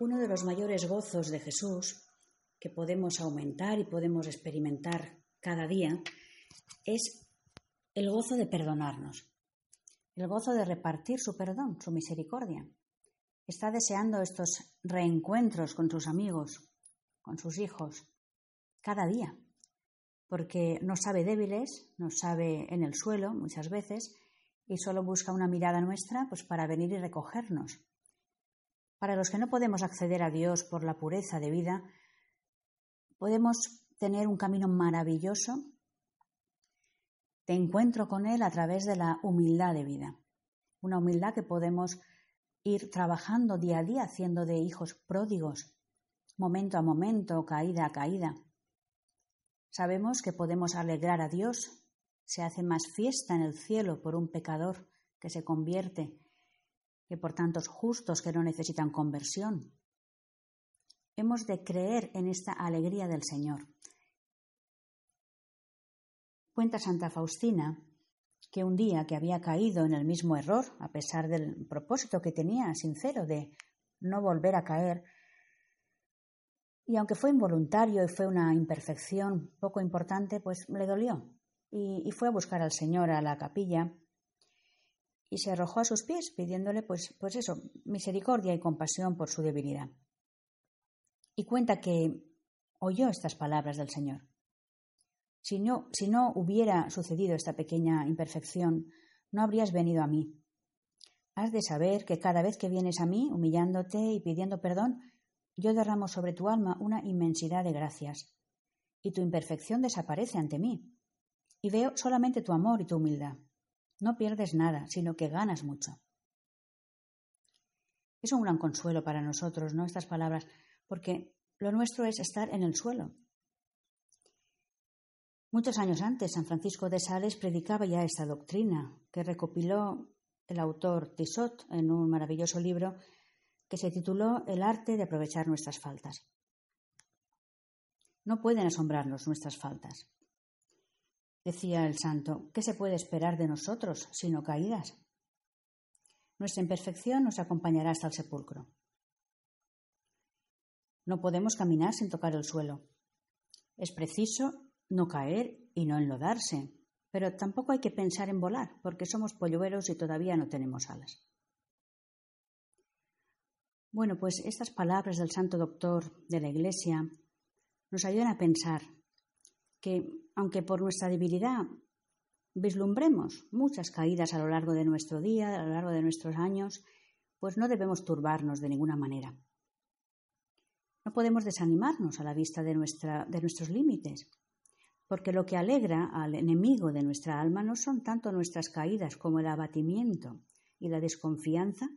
Uno de los mayores gozos de Jesús que podemos aumentar y podemos experimentar cada día es el gozo de perdonarnos, el gozo de repartir su perdón, su misericordia. Está deseando estos reencuentros con sus amigos, con sus hijos, cada día, porque nos sabe débiles, nos sabe en el suelo muchas veces y solo busca una mirada nuestra pues para venir y recogernos para los que no podemos acceder a Dios por la pureza de vida, podemos tener un camino maravilloso de encuentro con Él a través de la humildad de vida. Una humildad que podemos ir trabajando día a día, haciendo de hijos pródigos, momento a momento, caída a caída. Sabemos que podemos alegrar a Dios, se hace más fiesta en el cielo por un pecador que se convierte que por tantos justos que no necesitan conversión. Hemos de creer en esta alegría del Señor. Cuenta Santa Faustina que un día que había caído en el mismo error, a pesar del propósito que tenía sincero de no volver a caer, y aunque fue involuntario y fue una imperfección poco importante, pues le dolió y, y fue a buscar al Señor a la capilla y se arrojó a sus pies pidiéndole pues, pues eso, misericordia y compasión por su debilidad. Y cuenta que oyó estas palabras del Señor. Si no, si no hubiera sucedido esta pequeña imperfección, no habrías venido a mí. Has de saber que cada vez que vienes a mí, humillándote y pidiendo perdón, yo derramo sobre tu alma una inmensidad de gracias, y tu imperfección desaparece ante mí, y veo solamente tu amor y tu humildad. No pierdes nada, sino que ganas mucho. Es un gran consuelo para nosotros, ¿no? Estas palabras, porque lo nuestro es estar en el suelo. Muchos años antes, San Francisco de Sales predicaba ya esta doctrina, que recopiló el autor Tissot en un maravilloso libro que se tituló El arte de aprovechar nuestras faltas. No pueden asombrarnos nuestras faltas. Decía el santo, ¿qué se puede esperar de nosotros sino caídas? Nuestra imperfección nos acompañará hasta el sepulcro. No podemos caminar sin tocar el suelo. Es preciso no caer y no enlodarse, pero tampoco hay que pensar en volar, porque somos polluelos y todavía no tenemos alas. Bueno, pues estas palabras del santo doctor de la Iglesia nos ayudan a pensar que, aunque por nuestra debilidad vislumbremos muchas caídas a lo largo de nuestro día, a lo largo de nuestros años, pues no debemos turbarnos de ninguna manera. No podemos desanimarnos a la vista de, de nuestros límites, porque lo que alegra al enemigo de nuestra alma no son tanto nuestras caídas como el abatimiento y la desconfianza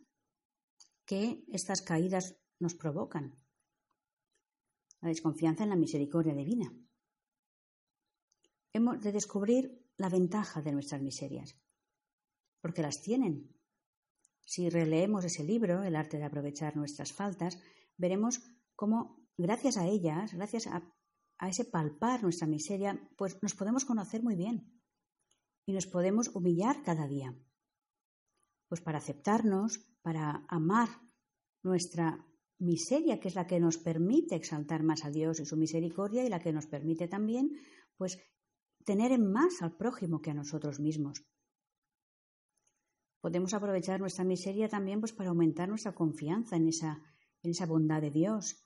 que estas caídas nos provocan. La desconfianza en la misericordia divina hemos de descubrir la ventaja de nuestras miserias, porque las tienen. Si releemos ese libro, El arte de aprovechar nuestras faltas, veremos cómo, gracias a ellas, gracias a, a ese palpar nuestra miseria, pues nos podemos conocer muy bien y nos podemos humillar cada día. Pues para aceptarnos, para amar nuestra miseria, que es la que nos permite exaltar más a Dios y su misericordia y la que nos permite también pues tener en más al prójimo que a nosotros mismos. Podemos aprovechar nuestra miseria también pues, para aumentar nuestra confianza en esa, en esa bondad de Dios,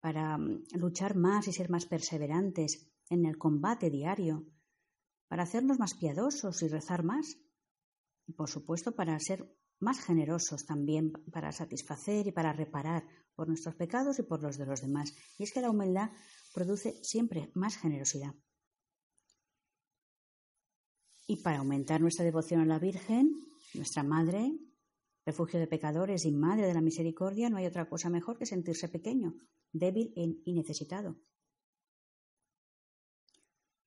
para mm, luchar más y ser más perseverantes en el combate diario, para hacernos más piadosos y rezar más, y por supuesto para ser más generosos también, para satisfacer y para reparar por nuestros pecados y por los de los demás. Y es que la humildad produce siempre más generosidad. Y para aumentar nuestra devoción a la Virgen, nuestra Madre, refugio de pecadores y Madre de la Misericordia, no hay otra cosa mejor que sentirse pequeño, débil y necesitado.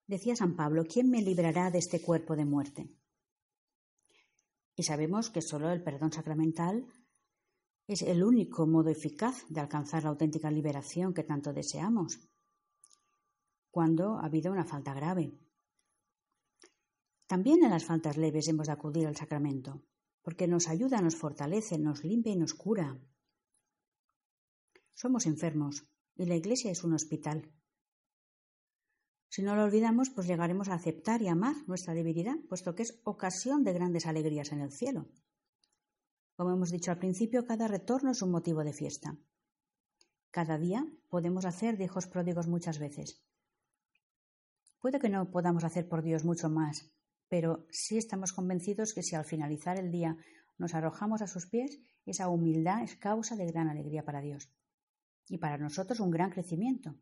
Decía San Pablo, ¿quién me librará de este cuerpo de muerte? Y sabemos que solo el perdón sacramental es el único modo eficaz de alcanzar la auténtica liberación que tanto deseamos, cuando ha habido una falta grave. También en las faltas leves hemos de acudir al sacramento, porque nos ayuda, nos fortalece, nos limpia y nos cura. Somos enfermos y la Iglesia es un hospital. Si no lo olvidamos, pues llegaremos a aceptar y amar nuestra debilidad, puesto que es ocasión de grandes alegrías en el cielo. Como hemos dicho al principio, cada retorno es un motivo de fiesta. Cada día podemos hacer de hijos pródigos muchas veces. Puede que no podamos hacer por Dios mucho más, pero sí estamos convencidos que si al finalizar el día nos arrojamos a sus pies, esa humildad es causa de gran alegría para Dios y para nosotros un gran crecimiento.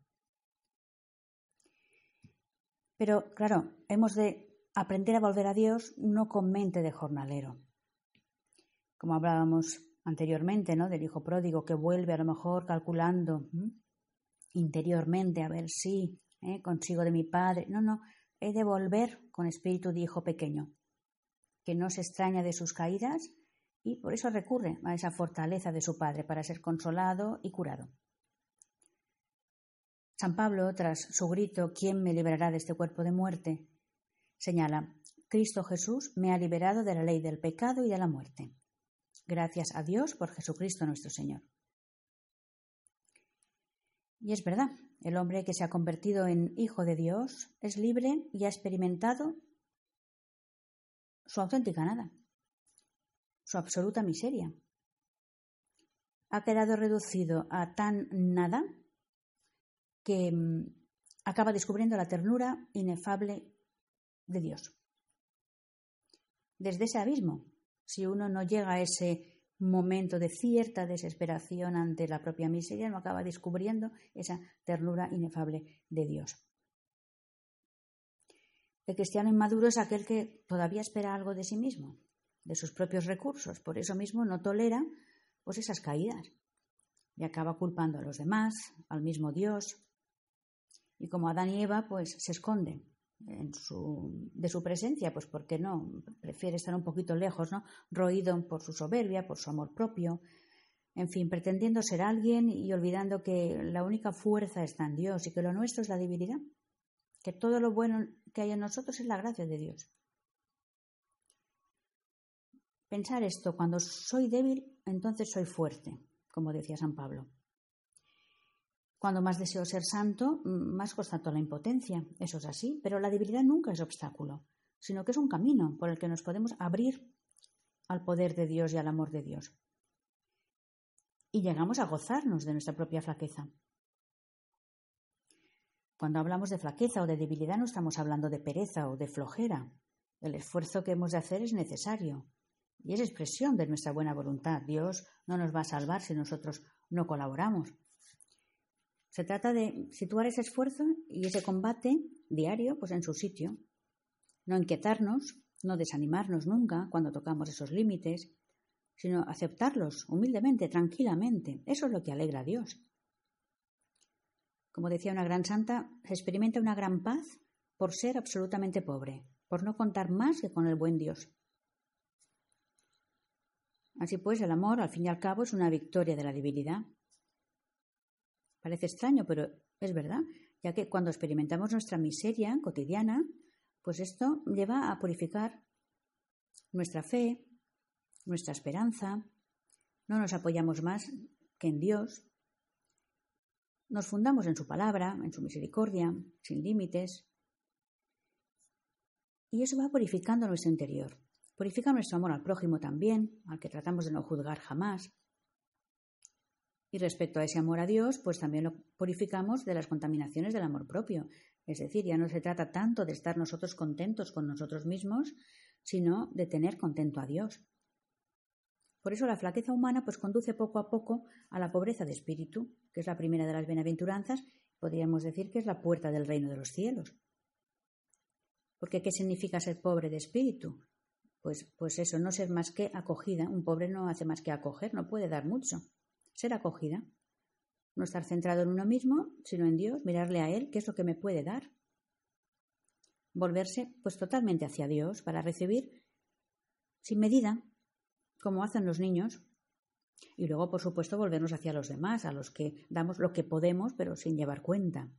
Pero claro, hemos de aprender a volver a Dios no con mente de jornalero. Como hablábamos anteriormente, ¿no? Del hijo pródigo que vuelve a lo mejor calculando interiormente a ver si ¿eh? consigo de mi padre. No, no, he de volver con espíritu de hijo pequeño, que no se extraña de sus caídas y por eso recurre a esa fortaleza de su padre para ser consolado y curado. San Pablo, tras su grito ¿Quién me librará de este cuerpo de muerte? señala Cristo Jesús me ha liberado de la ley del pecado y de la muerte. Gracias a Dios por Jesucristo nuestro Señor. Y es verdad, el hombre que se ha convertido en hijo de Dios es libre y ha experimentado su auténtica nada, su absoluta miseria. Ha quedado reducido a tan nada que mm, acaba descubriendo la ternura inefable de Dios. Desde ese abismo, si uno no llega a ese momento de cierta desesperación ante la propia miseria, no acaba descubriendo esa ternura inefable de Dios. El cristiano inmaduro es aquel que todavía espera algo de sí mismo, de sus propios recursos, por eso mismo no tolera pues esas caídas. Y acaba culpando a los demás, al mismo Dios, y como Adán y Eva, pues se de su presencia, pues porque no, prefiere estar un poquito lejos, ¿no? Roído por su soberbia, por su amor propio, en fin, pretendiendo ser alguien y olvidando que la única fuerza está en Dios y que lo nuestro es la debilidad, que todo lo bueno que hay en nosotros es la gracia de Dios. Pensar esto, cuando soy débil, entonces soy fuerte, como decía San Pablo. Cuando más deseo ser santo, más constato la impotencia. Eso es así, pero la debilidad nunca es obstáculo, sino que es un camino por el que nos podemos abrir al poder de Dios y al amor de Dios. Y llegamos a gozarnos de nuestra propia flaqueza. Cuando hablamos de flaqueza o de debilidad no estamos hablando de pereza o de flojera. El esfuerzo que hemos de hacer es necesario y es expresión de nuestra buena voluntad. Dios no nos va a salvar si nosotros no colaboramos. Se trata de situar ese esfuerzo y ese combate diario pues en su sitio. No inquietarnos, no desanimarnos nunca cuando tocamos esos límites, sino aceptarlos humildemente, tranquilamente. Eso es lo que alegra a Dios. Como decía una gran santa, se experimenta una gran paz por ser absolutamente pobre, por no contar más que con el buen Dios. Así pues, el amor, al fin y al cabo, es una victoria de la debilidad, Parece extraño, pero es verdad, ya que cuando experimentamos nuestra miseria cotidiana, pues esto lleva a purificar nuestra fe, nuestra esperanza, no nos apoyamos más que en Dios, nos fundamos en su palabra, en su misericordia, sin límites, y eso va purificando nuestro interior. Purifica nuestro amor al prójimo también, al que tratamos de no juzgar jamás, y respecto a ese amor a Dios, pues también lo purificamos de las contaminaciones del amor propio. Es decir, ya no se trata tanto de estar nosotros contentos con nosotros mismos, sino de tener contento a Dios. Por eso la flaqueza humana pues conduce poco a poco a la pobreza de espíritu, que es la primera de las bienaventuranzas, podríamos decir que es la puerta del reino de los cielos. Porque ¿qué significa ser pobre de espíritu? Pues, pues eso, no ser más que acogida. Un pobre no hace más que acoger, no puede dar mucho. Ser acogida. No estar centrado en uno mismo, sino en Dios, mirarle a Él, qué es lo que me puede dar. Volverse pues totalmente hacia Dios para recibir sin medida, como hacen los niños, y luego, por supuesto, volvernos hacia los demás, a los que damos lo que podemos, pero sin llevar cuenta.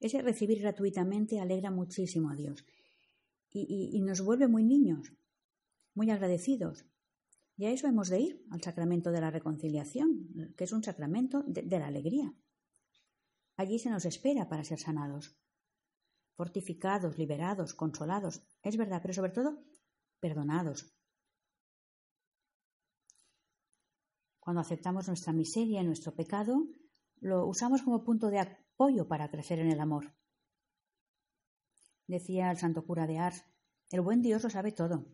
Ese recibir gratuitamente alegra muchísimo a Dios y, nos vuelve muy niños, muy agradecidos. Y a eso hemos de ir, al sacramento de la reconciliación, que es un sacramento de, la alegría. Allí se nos espera para ser sanados, fortificados, liberados, consolados, es verdad, pero sobre todo perdonados. Cuando aceptamos nuestra miseria y nuestro pecado, lo usamos como punto de apoyo para crecer en el amor. Decía el santo cura de Ars, el buen Dios lo sabe todo.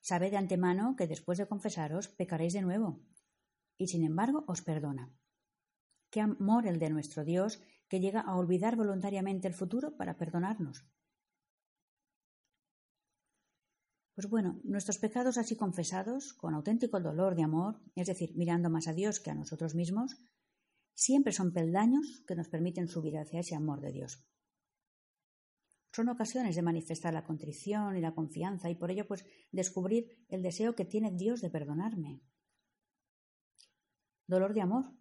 Sabe de antemano que después de confesaros pecaréis de nuevo, y sin embargo os perdona. Qué amor el de nuestro Dios que llega a olvidar voluntariamente el futuro para perdonarnos. Pues bueno, nuestros pecados así confesados, con auténtico dolor de amor, es decir, mirando más a Dios que a nosotros mismos, siempre son peldaños que nos permiten subir hacia ese amor de Dios. Son ocasiones de manifestar la contrición y la confianza y por ello pues descubrir el deseo que tiene Dios de perdonarme. Dolor de amor.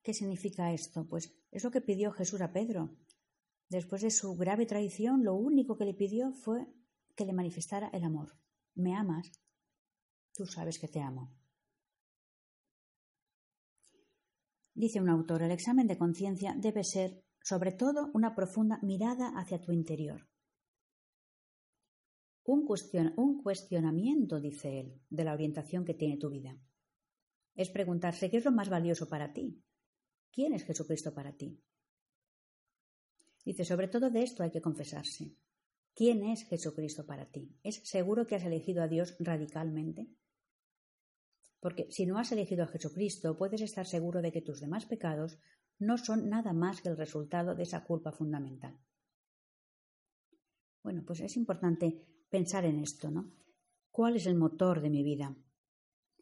¿Qué significa esto? Pues es lo que pidió Jesús a Pedro. Después de su grave traición, lo único que le pidió fue que le manifestara el amor. ¿Me amas? Tú sabes que te amo. Dice un autor, el examen de conciencia debe ser sobre todo una profunda mirada hacia tu interior. Un, cuestionamiento, dice él, de la orientación que tiene tu vida. Es preguntarse qué es lo más valioso para ti. ¿Quién es Jesucristo para ti? Dice, sobre todo de esto hay que confesarse. ¿Quién es Jesucristo para ti? ¿Es seguro que has elegido a Dios radicalmente? Porque si no has elegido a Jesucristo, puedes estar seguro de que tus demás pecados no son nada más que el resultado de esa culpa fundamental. Bueno, pues es importante pensar en esto, ¿no? ¿Cuál es el motor de mi vida?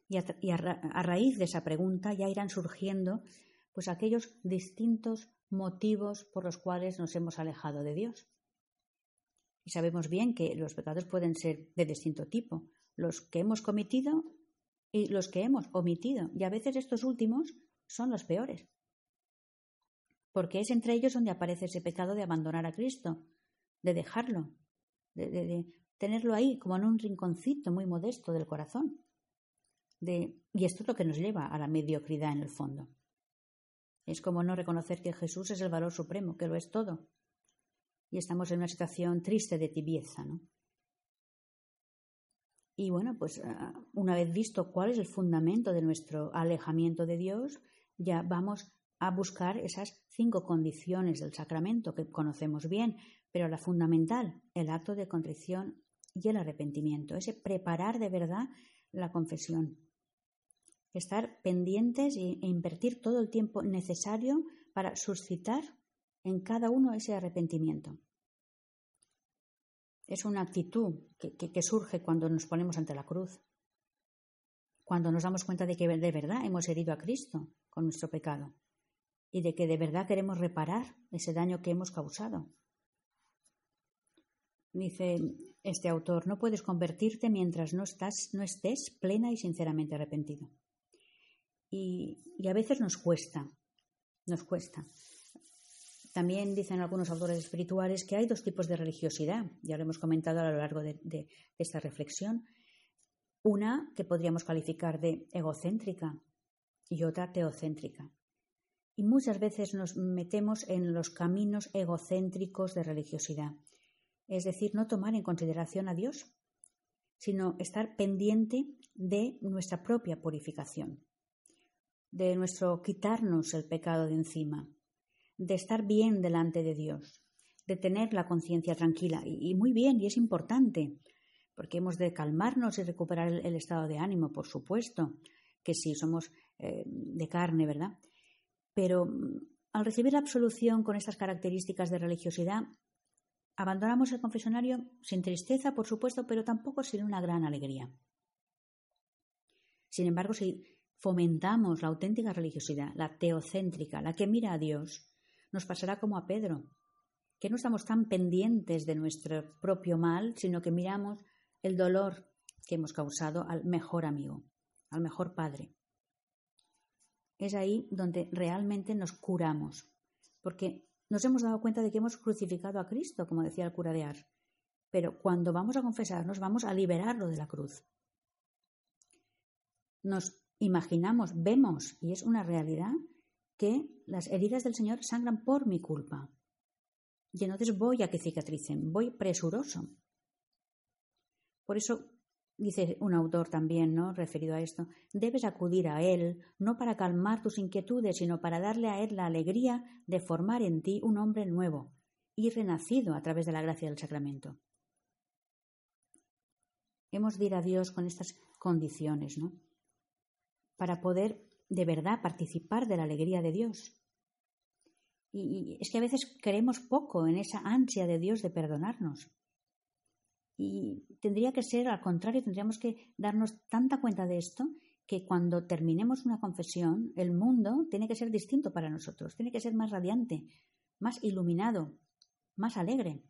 Y, a, raíz de esa pregunta ya irán surgiendo pues aquellos distintos motivos por los cuales nos hemos alejado de Dios. Y sabemos bien que los pecados pueden ser de distinto tipo, los que hemos cometido y los que hemos omitido. Y a veces estos últimos son los peores porque es entre ellos donde aparece ese pecado de abandonar a Cristo, de dejarlo, de, tenerlo ahí como en un rinconcito muy modesto del corazón. y esto es lo que nos lleva a la mediocridad en el fondo. Es como no reconocer que Jesús es el valor supremo, que lo es todo. Y estamos en una situación triste de tibieza, ¿no? Y bueno, pues ah, una vez visto cuál es el fundamento de nuestro alejamiento de Dios, ya vamos a buscar esas cinco condiciones del sacramento que conocemos bien, pero la fundamental, el acto de contrición y el arrepentimiento, ese preparar de verdad la confesión. Estar pendientes e invertir todo el tiempo necesario para suscitar en cada uno ese arrepentimiento. Es una actitud que, que surge cuando nos ponemos ante la cruz, cuando nos damos cuenta de que de verdad hemos herido a Cristo con nuestro pecado y de que de verdad queremos reparar ese daño que hemos causado. Dice este autor, no puedes convertirte mientras no, estás, no estés plena y sinceramente arrepentido. Y, a veces nos cuesta, nos cuesta. También dicen algunos autores espirituales que hay dos tipos de religiosidad, ya lo hemos comentado a lo largo de esta reflexión. Una que podríamos calificar de egocéntrica y otra teocéntrica. Y muchas veces nos metemos en los caminos egocéntricos de religiosidad, es decir, no tomar en consideración a Dios, sino estar pendiente de nuestra propia purificación, de nuestro quitarnos el pecado de encima, de estar bien delante de Dios, de tener la conciencia tranquila. Y, muy bien, y es importante, porque hemos de calmarnos y recuperar el, estado de ánimo, por supuesto, que sí, somos eh, de carne, ¿verdad? Pero mm, al recibir la absolución con estas características de religiosidad, abandonamos el confesionario sin tristeza, por supuesto, pero tampoco sin una gran alegría. Sin embargo, si fomentamos la auténtica religiosidad, la teocéntrica, la que mira a Dios, nos pasará como a Pedro, que no estamos tan pendientes de nuestro propio mal, sino que miramos el dolor que hemos causado al mejor amigo, al mejor padre. Es ahí donde realmente nos curamos, porque nos hemos dado cuenta de que hemos crucificado a Cristo, como decía el cura de Ars, pero cuando vamos a confesarnos vamos a liberarlo de la cruz. Nos imaginamos, vemos, y es una realidad, que las heridas del Señor sangran por mi culpa. Y entonces voy a que cicatricen, voy presuroso. Por eso dice un autor también, ¿no? referido a esto, debes acudir a Él no para calmar tus inquietudes, sino para darle a Él la alegría de formar en ti un hombre nuevo y renacido a través de la gracia del sacramento. Hemos de ir a Dios con estas condiciones, ¿no? Para poder de verdad participar de la alegría de Dios. Y, es que a veces creemos poco en esa ansia de Dios de perdonarnos. Y tendría que ser al contrario, tendríamos que darnos tanta cuenta de esto que cuando terminemos una confesión, el mundo tiene que ser distinto para nosotros, tiene que ser más radiante, más iluminado, más alegre,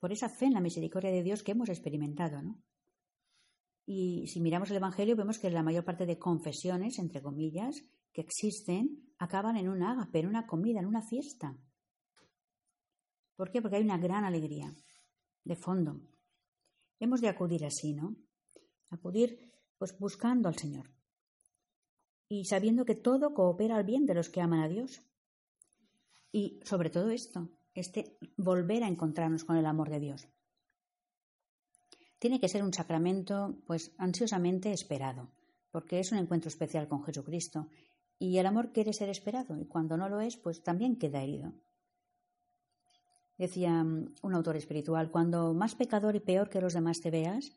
por esa fe en la misericordia de Dios que hemos experimentado, ¿no? Y si miramos el Evangelio, vemos que la mayor parte de confesiones, entre comillas, que existen, acaban en un ágape, en una comida, en una fiesta. ¿Por qué? Porque hay una gran alegría de fondo. Hemos de acudir así, ¿no? Acudir pues buscando al Señor y sabiendo que todo coopera al bien de los que aman a Dios. Y sobre todo esto, este volver a encontrarnos con el amor de Dios tiene que ser un sacramento pues ansiosamente esperado, porque es un encuentro especial con Jesucristo y el amor quiere ser esperado y cuando no lo es, pues también queda herido. Decía mm, un autor espiritual, cuando más pecador y peor que los demás te veas,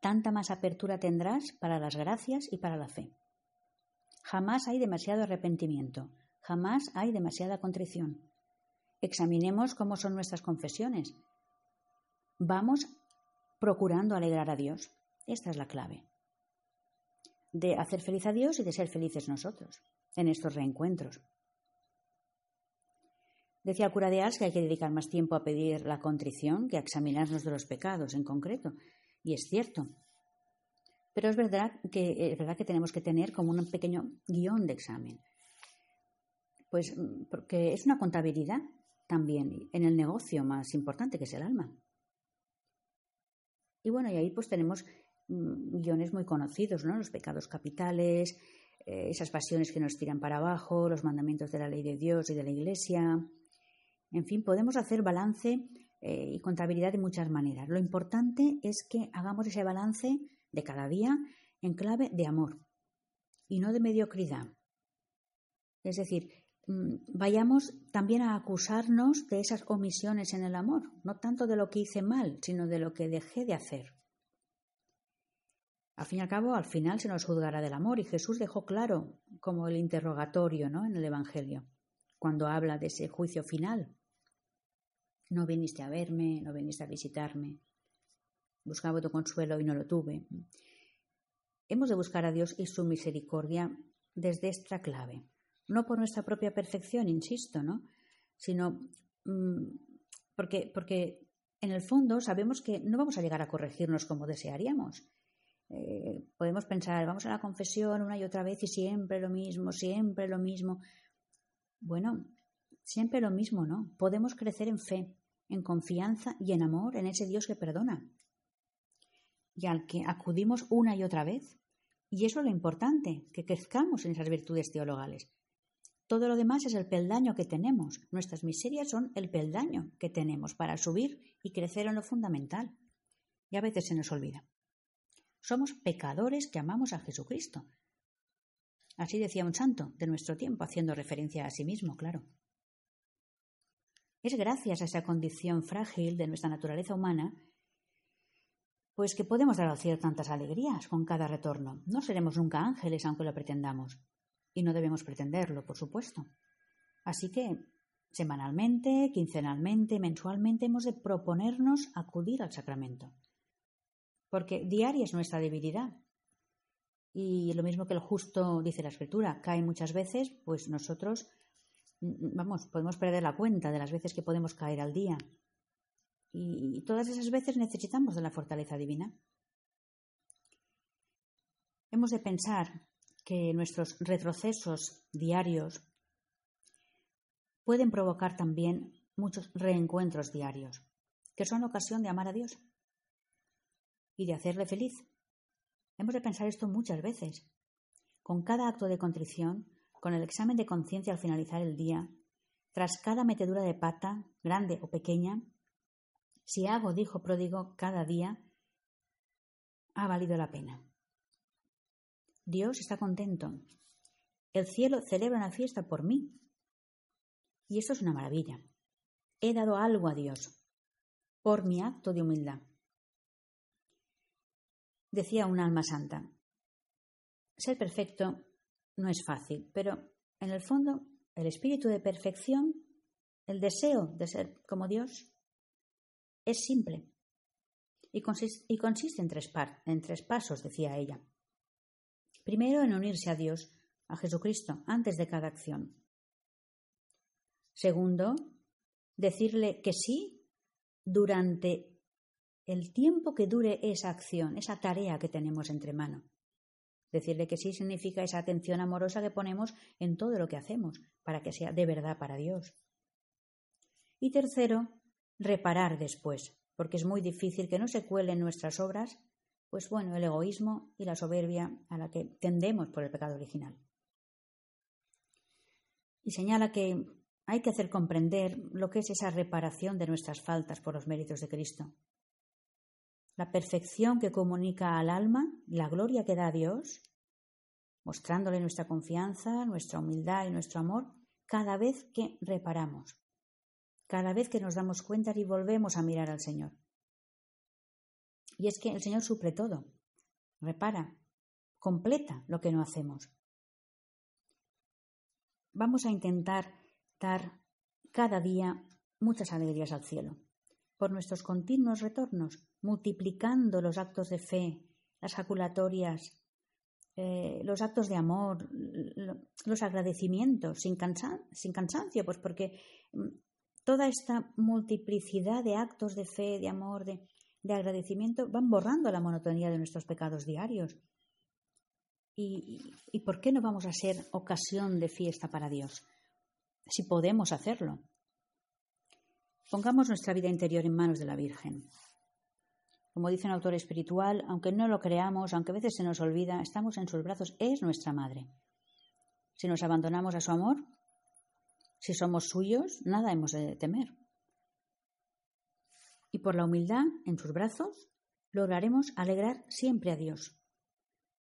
tanta más apertura tendrás para las gracias y para la fe. Jamás hay demasiado arrepentimiento, jamás hay demasiada contrición. Examinemos cómo son nuestras confesiones. Vamos procurando alegrar a Dios. Esta es la clave. De hacer feliz a Dios y de ser felices nosotros en estos reencuentros. Decía el cura de Ars que hay que dedicar más tiempo a pedir la contrición que a examinarnos de los pecados en concreto. Y es cierto. Pero es verdad que, es verdad que tenemos que tener como un pequeño guion de examen. Pues porque es una contabilidad también en el negocio más importante que es el alma. Y bueno, y ahí pues tenemos mm, guiones muy conocidos, ¿no? Los pecados capitales, eh, esas pasiones que nos tiran para abajo, los mandamientos de la ley de Dios y de la Iglesia. En fin, podemos hacer balance eh, y contabilidad de muchas maneras. Lo importante es que hagamos ese balance de cada día en clave de amor y no de mediocridad. Es decir, mm, vayamos también a acusarnos de esas omisiones en el amor, no tanto de lo que hice mal, sino de lo que dejé de hacer. Al fin y al cabo, al final se nos juzgará del amor y Jesús dejó claro como el interrogatorio ¿no? en el Evangelio, cuando habla de ese juicio final. No viniste a verme, no viniste a visitarme, buscaba tu consuelo y no lo tuve. Hemos de buscar a Dios y su misericordia desde esta clave no por nuestra propia perfección, insisto, ¿no? sino mm, porque, porque en el fondo sabemos que no vamos a llegar a corregirnos como desearíamos. Eh, podemos pensar, vamos a la confesión una y otra vez y siempre lo mismo, siempre lo mismo. Bueno, siempre lo mismo, ¿no? Podemos crecer en fe, en confianza y en amor en ese Dios que perdona y al que acudimos una y otra vez. Y eso es lo importante, que crezcamos en esas virtudes teologales. Todo lo demás es el peldaño que tenemos. Nuestras miserias son el peldaño que tenemos para subir y crecer en lo fundamental. Y a veces se nos olvida. Somos pecadores que amamos a Jesucristo. Así decía un santo de nuestro tiempo, haciendo referencia a sí mismo, claro. Es gracias a esa condición frágil de nuestra naturaleza humana pues que podemos dar tantas alegrías con cada retorno. No seremos nunca ángeles aunque lo pretendamos. Y no debemos pretenderlo, por supuesto. Así que semanalmente, quincenalmente, mensualmente hemos de proponernos acudir al sacramento. Porque diaria es nuestra debilidad. Y lo mismo que el justo, dice la escritura, cae muchas veces, pues nosotros, vamos, podemos perder la cuenta de las veces que podemos caer al día. Y todas esas veces necesitamos de la fortaleza divina. Hemos de pensar que nuestros retrocesos diarios pueden provocar también muchos reencuentros diarios, que son ocasión de amar a Dios y de hacerle feliz. Hemos de pensar esto muchas veces. Con cada acto de contrición, con el examen de conciencia al finalizar el día, tras cada metedura de pata, grande o pequeña, si hago, dijo pródigo, cada día, ha valido la pena. Dios está contento. El cielo celebra una fiesta por mí. Y esto es una maravilla. He dado algo a Dios por mi acto de humildad. Decía un alma santa, ser perfecto no es fácil, pero en el fondo el espíritu de perfección, el deseo de ser como Dios, es simple y consiste, en, tres en tres pasos, decía ella. Primero, en unirse a Dios, a Jesucristo, antes de cada acción. Segundo, decirle que sí durante el tiempo que dure esa acción, esa tarea que tenemos entre manos. Decirle que sí significa esa atención amorosa que ponemos en todo lo que hacemos, para que sea de verdad para Dios. Y tercero, reparar después, porque es muy difícil que no se cuelen nuestras obras, pues bueno, el egoísmo y la soberbia a la que tendemos por el pecado original. Y señala que hay que hacer comprender lo que es esa reparación de nuestras faltas por los méritos de Cristo. La perfección que comunica al alma, la gloria que da a Dios, mostrándole nuestra confianza, nuestra humildad y nuestro amor cada vez que reparamos cada vez que nos damos cuenta y volvemos a mirar al Señor. Y es que el Señor suple todo, repara, completa lo que no hacemos. Vamos a intentar dar cada día muchas alegrías al cielo, por nuestros continuos retornos, multiplicando los actos de fe, las jaculatorias, eh, los actos de amor, los agradecimientos, sin, cansancio, pues porque mm, toda esta multiplicidad de actos de fe, de amor, de, agradecimiento, van borrando la monotonía de nuestros pecados diarios. ¿Y, ¿Y por qué no vamos a ser ocasión de fiesta para Dios? Si podemos hacerlo. Pongamos nuestra vida interior en manos de la Virgen. Como dice un autor espiritual, aunque no lo creamos, aunque a veces se nos olvida, estamos en sus brazos, es nuestra madre. Si nos abandonamos a su amor, si somos suyos, nada hemos de temer. Y por la humildad en sus brazos lograremos alegrar siempre a Dios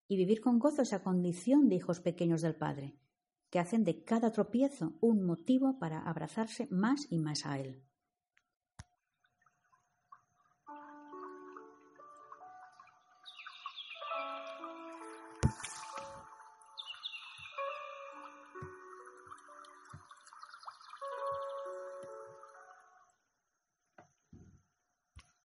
y vivir con gozo esa condición de hijos pequeños del Padre, que hacen de cada tropiezo un motivo para abrazarse más y más a Él.